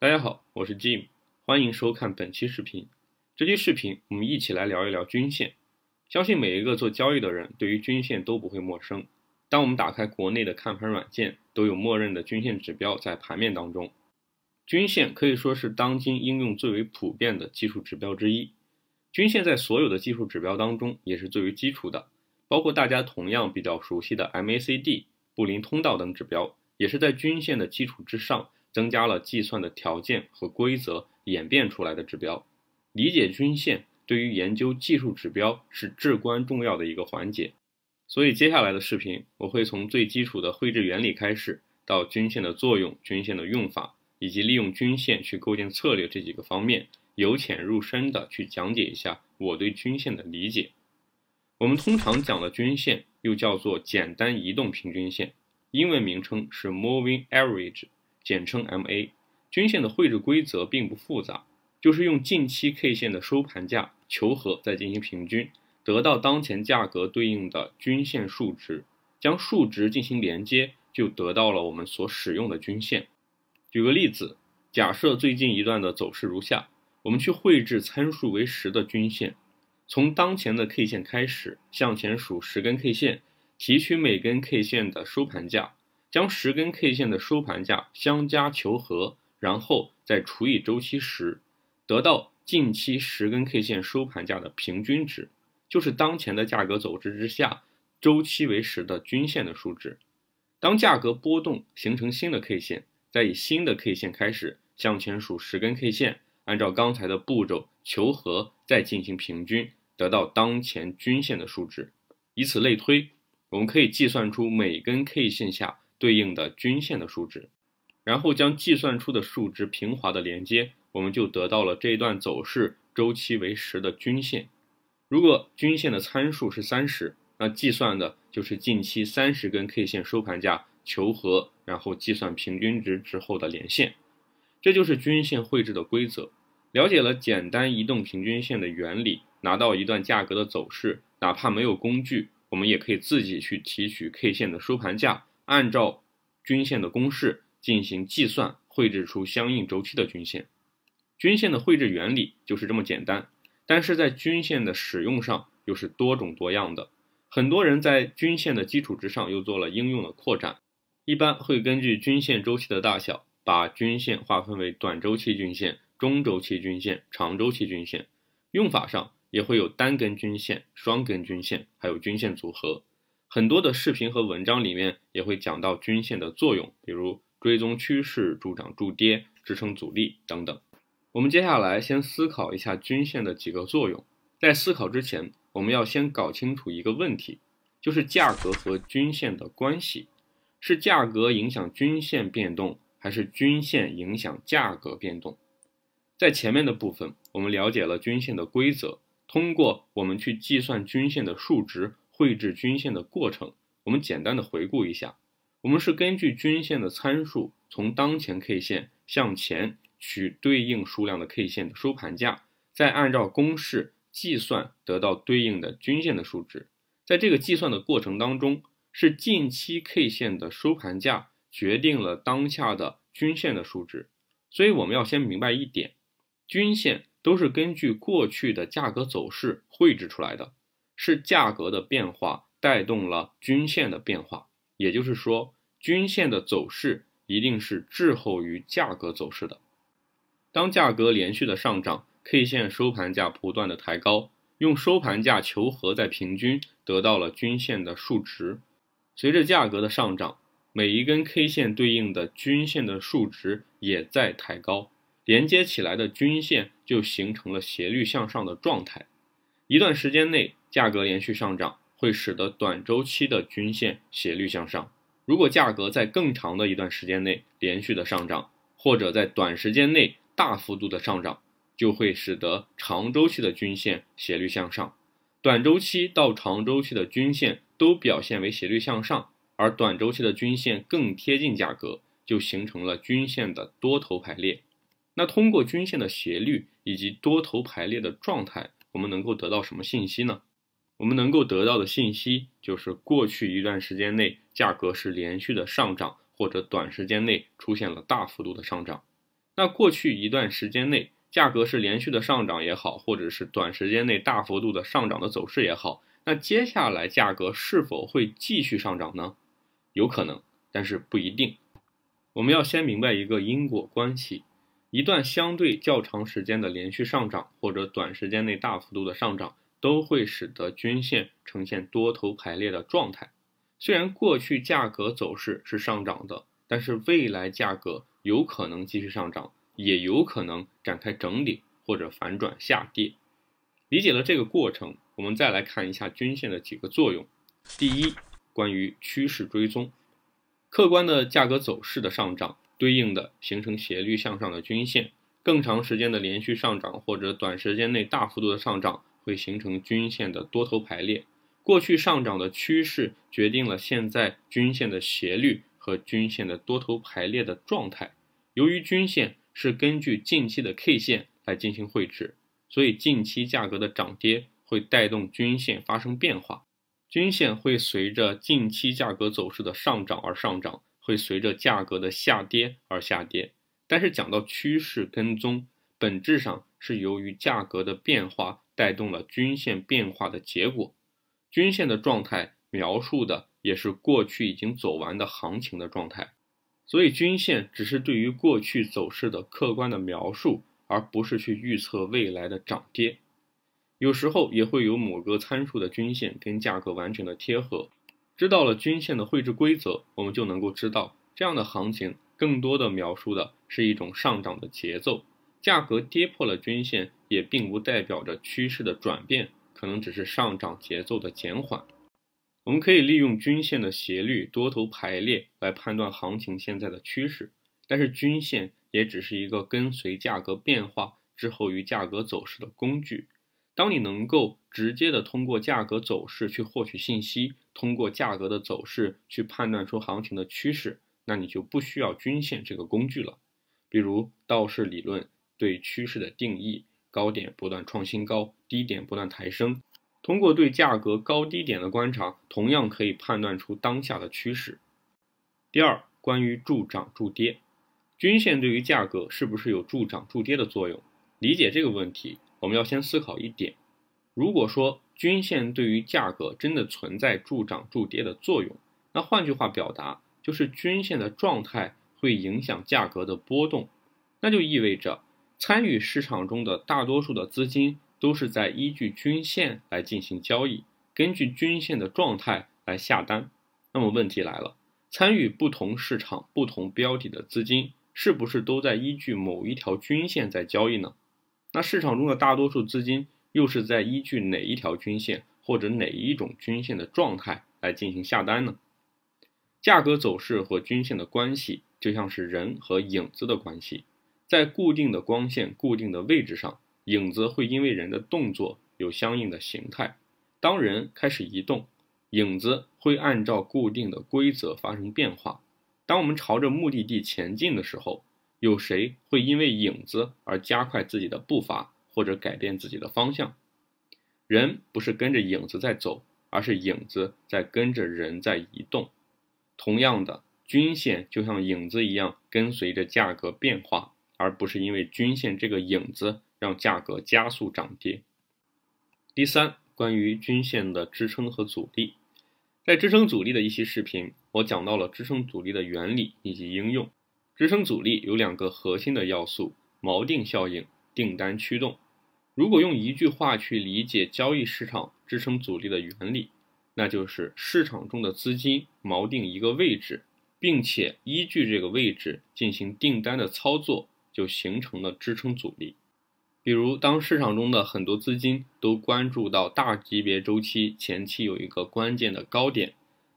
大家好，我是 Jim，欢迎收看本期视频。这期视频我们一起来聊一聊均线。相信每一个做交易的人对于均线都不会陌生。当我们打开国内的看盘软件，都有默认的均线指标在盘面当中。均线可以说是当今应用最为普遍的技术指标之一。均线在所有的技术指标当中也是最为基础的，包括大家同样比较熟悉的 MACD、布林通道等指标，也是在均线的基础之上。增加了计算的条件和规则演变出来的指标，理解均线对于研究技术指标是至关重要的一个环节。所以接下来的视频，我会从最基础的绘制原理开始，到均线的作用、均线的用法，以及利用均线去构建策略这几个方面，由浅入深的去讲解一下我对均线的理解。我们通常讲的均线又叫做简单移动平均线，英文名称是 Moving Average。简称 MA，均线的绘制规则并不复杂，就是用近期 K 线的收盘价求和，再进行平均，得到当前价格对应的均线数值，将数值进行连接，就得到了我们所使用的均线。举个例子，假设最近一段的走势如下，我们去绘制参数为十的均线，从当前的 K 线开始向前数十根 K 线，提取每根 K 线的收盘价。将十根 K 线的收盘价相加求和，然后再除以周期十，得到近期十根 K 线收盘价的平均值，就是当前的价格走势之下周期为十的均线的数值。当价格波动形成新的 K 线，再以新的 K 线开始向前数十根 K 线，按照刚才的步骤求和，再进行平均，得到当前均线的数值。以此类推，我们可以计算出每根 K 线下。对应的均线的数值，然后将计算出的数值平滑的连接，我们就得到了这一段走势周期为十的均线。如果均线的参数是三十，那计算的就是近期三十根 K 线收盘价求和，然后计算平均值之后的连线。这就是均线绘制的规则。了解了简单移动平均线的原理，拿到一段价格的走势，哪怕没有工具，我们也可以自己去提取 K 线的收盘价。按照均线的公式进行计算，绘制出相应周期的均线。均线的绘制原理就是这么简单，但是在均线的使用上又是多种多样的。很多人在均线的基础之上又做了应用的扩展，一般会根据均线周期的大小，把均线划分为短周期均线、中周期均线、长周期均线。用法上也会有单根均线、双根均线，还有均线组合。很多的视频和文章里面也会讲到均线的作用，比如追踪趋势、助涨助跌、支撑阻力等等。我们接下来先思考一下均线的几个作用。在思考之前，我们要先搞清楚一个问题，就是价格和均线的关系，是价格影响均线变动，还是均线影响价格变动？在前面的部分，我们了解了均线的规则，通过我们去计算均线的数值。绘制均线的过程，我们简单的回顾一下。我们是根据均线的参数，从当前 K 线向前取对应数量的 K 线的收盘价，再按照公式计算得到对应的均线的数值。在这个计算的过程当中，是近期 K 线的收盘价决定了当下的均线的数值。所以我们要先明白一点，均线都是根据过去的价格走势绘制出来的。是价格的变化带动了均线的变化，也就是说，均线的走势一定是滞后于价格走势的。当价格连续的上涨，K 线收盘价不断的抬高，用收盘价求和再平均，得到了均线的数值。随着价格的上涨，每一根 K 线对应的均线的数值也在抬高，连接起来的均线就形成了斜率向上的状态。一段时间内。价格连续上涨会使得短周期的均线斜率向上。如果价格在更长的一段时间内连续的上涨，或者在短时间内大幅度的上涨，就会使得长周期的均线斜率向上。短周期到长周期的均线都表现为斜率向上，而短周期的均线更贴近价格，就形成了均线的多头排列。那通过均线的斜率以及多头排列的状态，我们能够得到什么信息呢？我们能够得到的信息就是，过去一段时间内价格是连续的上涨，或者短时间内出现了大幅度的上涨。那过去一段时间内，价格是连续的上涨也好，或者是短时间内大幅度的上涨的走势也好，那接下来价格是否会继续上涨呢？有可能，但是不一定。我们要先明白一个因果关系：一段相对较长时间的连续上涨，或者短时间内大幅度的上涨，都会使得均线呈现多头排列的状态。虽然过去价格走势是上涨的，但是未来价格有可能继续上涨，也有可能展开整理或者反转下跌。理解了这个过程，我们再来看一下均线的几个作用。第一，关于趋势追踪，客观的价格走势的上涨，对应的形成斜率向上的均线，更长时间的连续上涨或者短时间内大幅度的上涨，会形成均线的多头排列。过去上涨的趋势决定了现在均线的斜率和均线的多头排列的状态。由于均线是根据近期的 K 线来进行绘制，所以近期价格的涨跌会带动均线发生变化。均线会随着近期价格走势的上涨而上涨，会随着价格的下跌而下跌。但是讲到趋势跟踪，本质上是由于价格的变化带动了均线变化的结果。均线的状态描述的也是过去已经走完的行情的状态，所以均线只是对于过去走势的客观的描述，而不是去预测未来的涨跌。有时候也会有某个参数的均线跟价格完全的贴合。知道了均线的绘制规则，我们就能够知道这样的行情更多的描述的是一种上涨的节奏。价格跌破了均线，也并不代表着趋势的转变。可能只是上涨节奏的减缓。我们可以利用均线的斜率、多头排列来判断行情现在的趋势，但是均线也只是一个跟随价格变化滞后于价格走势的工具。当你能够直接的通过价格走势去获取信息，通过价格的走势去判断出行情的趋势，那你就不需要均线这个工具了。比如道氏理论对趋势的定义。高点不断创新高，低点不断抬升。通过对价格高低点的观察，同样可以判断出当下的趋势。第二，关于助涨助跌，均线对于价格是不是有助涨助跌的作用？理解这个问题，我们要先思考一点：如果说均线对于价格真的存在助涨助跌的作用，那换句话表达，就是均线的状态会影响价格的波动，那就意味着。参与市场中的大多数的资金都是在依据均线来进行交易，根据均线的状态来下单。那么问题来了，参与不同市场、不同标的的资金，是不是都在依据某一条均线在交易呢？那市场中的大多数资金又是在依据哪一条均线或者哪一种均线的状态来进行下单呢？价格走势和均线的关系，就像是人和影子的关系。在固定的光线、固定的位置上，影子会因为人的动作有相应的形态。当人开始移动，影子会按照固定的规则发生变化。当我们朝着目的地前进的时候，有谁会因为影子而加快自己的步伐或者改变自己的方向？人不是跟着影子在走，而是影子在跟着人在移动。同样的，均线就像影子一样，跟随着价格变化。而不是因为均线这个影子让价格加速涨跌。第三，关于均线的支撑和阻力，在支撑阻力的一期视频，我讲到了支撑阻力的原理以及应用。支撑阻力有两个核心的要素：锚定效应、订单驱动。如果用一句话去理解交易市场支撑阻力的原理，那就是市场中的资金锚定一个位置，并且依据这个位置进行订单的操作。就形成了支撑阻力。比如，当市场中的很多资金都关注到大级别周期前期有一个关键的高点，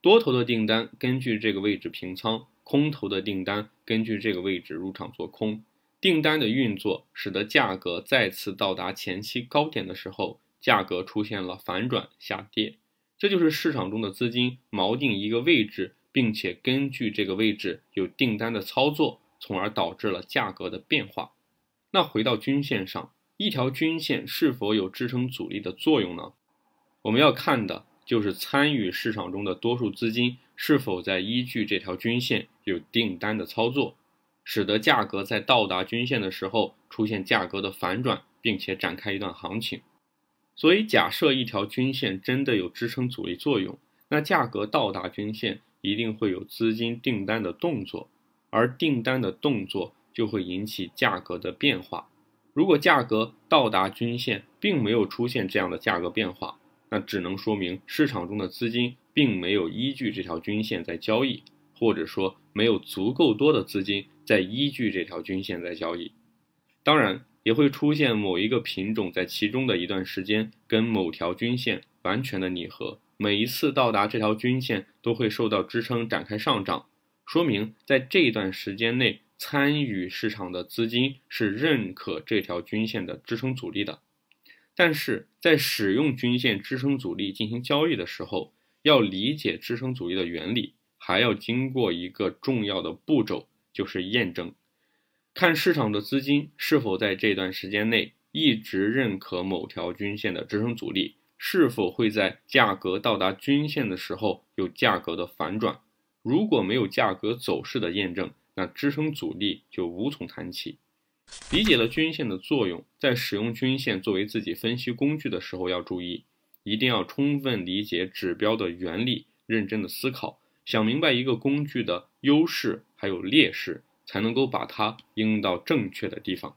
多头的订单根据这个位置平仓，空头的订单根据这个位置入场做空。订单的运作使得价格再次到达前期高点的时候，价格出现了反转下跌。这就是市场中的资金锚定一个位置，并且根据这个位置有订单的操作。从而导致了价格的变化。那回到均线上，一条均线是否有支撑阻力的作用呢？我们要看的就是参与市场中的多数资金是否在依据这条均线有订单的操作。使得价格在到达均线的时候出现价格的反转，并且展开一段行情。所以，假设一条均线真的有支撑阻力作用，那价格到达均线一定会有资金订单的动作，而订单的动作就会引起价格的变化。如果价格到达均线并没有出现这样的价格变化，那只能说明市场中的资金并没有依据这条均线在交易，或者说没有足够多的资金在依据这条均线在交易。当然。也会出现某一个品种在其中的一段时间跟某条均线完全的拟合，每一次到达这条均线都会受到支撑展开上涨，说明在这段时间内参与市场的资金是认可这条均线的支撑阻力的。但是在使用均线支撑阻力进行交易的时候，要理解支撑阻力的原理，还要经过一个重要的步骤，就是验证。看市场的资金是否在这段时间内一直认可某条均线的支撑阻力，是否会在价格到达均线的时候有价格的反转。如果没有价格走势的验证，那支撑阻力就无从谈起。理解了均线的作用，在使用均线作为自己分析工具的时候要注意，一定要充分理解指标的原理，认真的思考，想明白一个工具的优势还有劣势。才能够把它应用到正确的地方。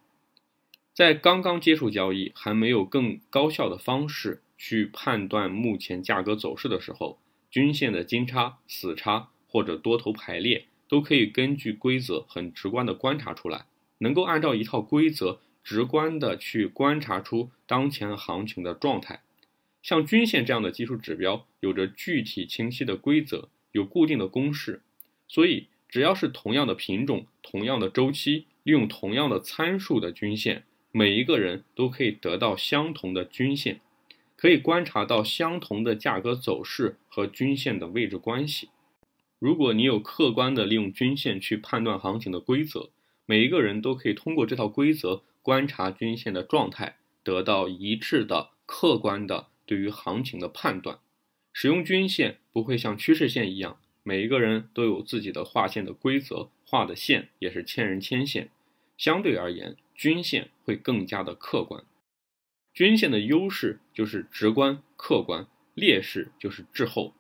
在刚刚接触交易，还没有更高效的方式去判断目前价格走势的时候，均线的金叉、死叉或者多头排列，都可以根据规则很直观的观察出来，能够按照一套规则直观的去观察出当前行情的状态。像均线这样的技术指标，有着具体清晰的规则，有固定的公式，所以。只要是同样的品种、同样的周期，利用同样的参数的均线，每一个人都可以得到相同的均线，可以观察到相同的价格走势和均线的位置关系。如果你有客观的利用均线去判断行情的规则，每一个人都可以通过这套规则观察均线的状态，得到一致的客观的对于行情的判断。使用均线不会像趋势线一样。每一个人都有自己的画线的规则，画的线也是千人千线。相对而言，均线会更加的客观。均线的优势就是直观、客观，劣势就是滞后。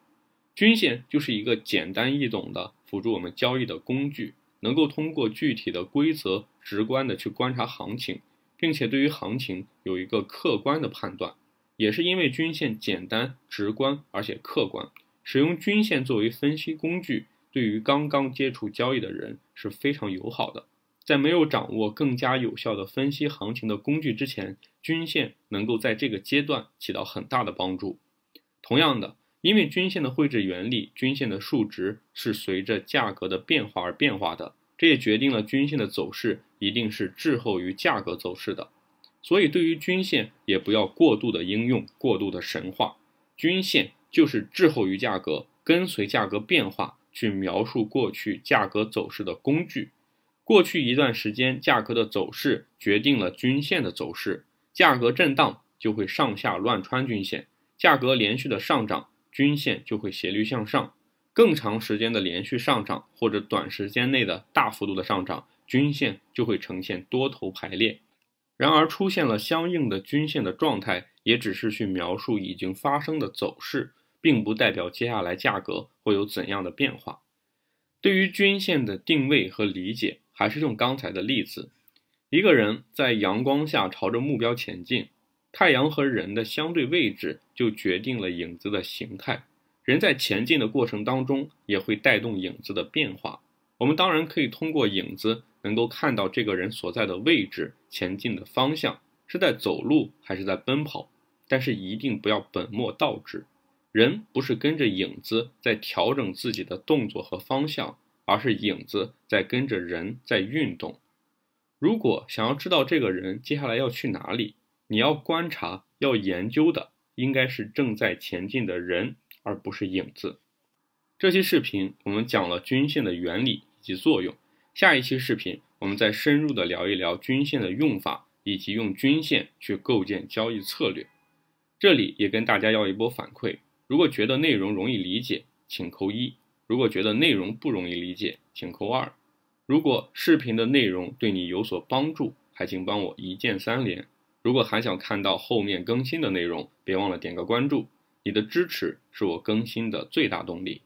均线就是一个简单易懂的辅助我们交易的工具，能够通过具体的规则，直观的去观察行情，并且对于行情有一个客观的判断。也是因为均线简单、直观，而且客观。使用均线作为分析工具，对于刚刚接触交易的人是非常友好的。在没有掌握更加有效的分析行情的工具之前，均线能够在这个阶段起到很大的帮助。同样的，因为均线的绘制原理，均线的数值是随着价格的变化而变化的，这也决定了均线的走势一定是滞后于价格走势的。所以，对于均线也不要过度的应用，过度的神话均线。就是滞后于价格，跟随价格变化去描述过去价格走势的工具。过去一段时间，价格的走势决定了均线的走势。价格震荡就会上下乱穿均线，价格连续的上涨，均线就会斜率向上。更长时间的连续上涨或者短时间内的大幅度的上涨，均线就会呈现多头排列。然而，出现了相应的均线的状态，也只是去描述已经发生的走势。并不代表接下来价格会有怎样的变化。对于均线的定位和理解，还是用刚才的例子：一个人在阳光下朝着目标前进，太阳和人的相对位置就决定了影子的形态。人在前进的过程当中，也会带动影子的变化。我们当然可以通过影子能够看到这个人所在的位置、前进的方向是在走路还是在奔跑，但是一定不要本末倒置。人不是跟着影子在调整自己的动作和方向，而是影子在跟着人在运动。如果想要知道这个人接下来要去哪里，你要观察、要研究的应该是正在前进的人，而不是影子。这期视频我们讲了均线的原理以及作用，下一期视频我们再深入的聊一聊均线的用法，以及用均线去构建交易策略。这里也跟大家要一波反馈。如果觉得内容容易理解，请扣一；如果觉得内容不容易理解，请扣二。如果视频的内容对你有所帮助，还请帮我一键三连。如果还想看到后面更新的内容，别忘了点个关注。你的支持是我更新的最大动力。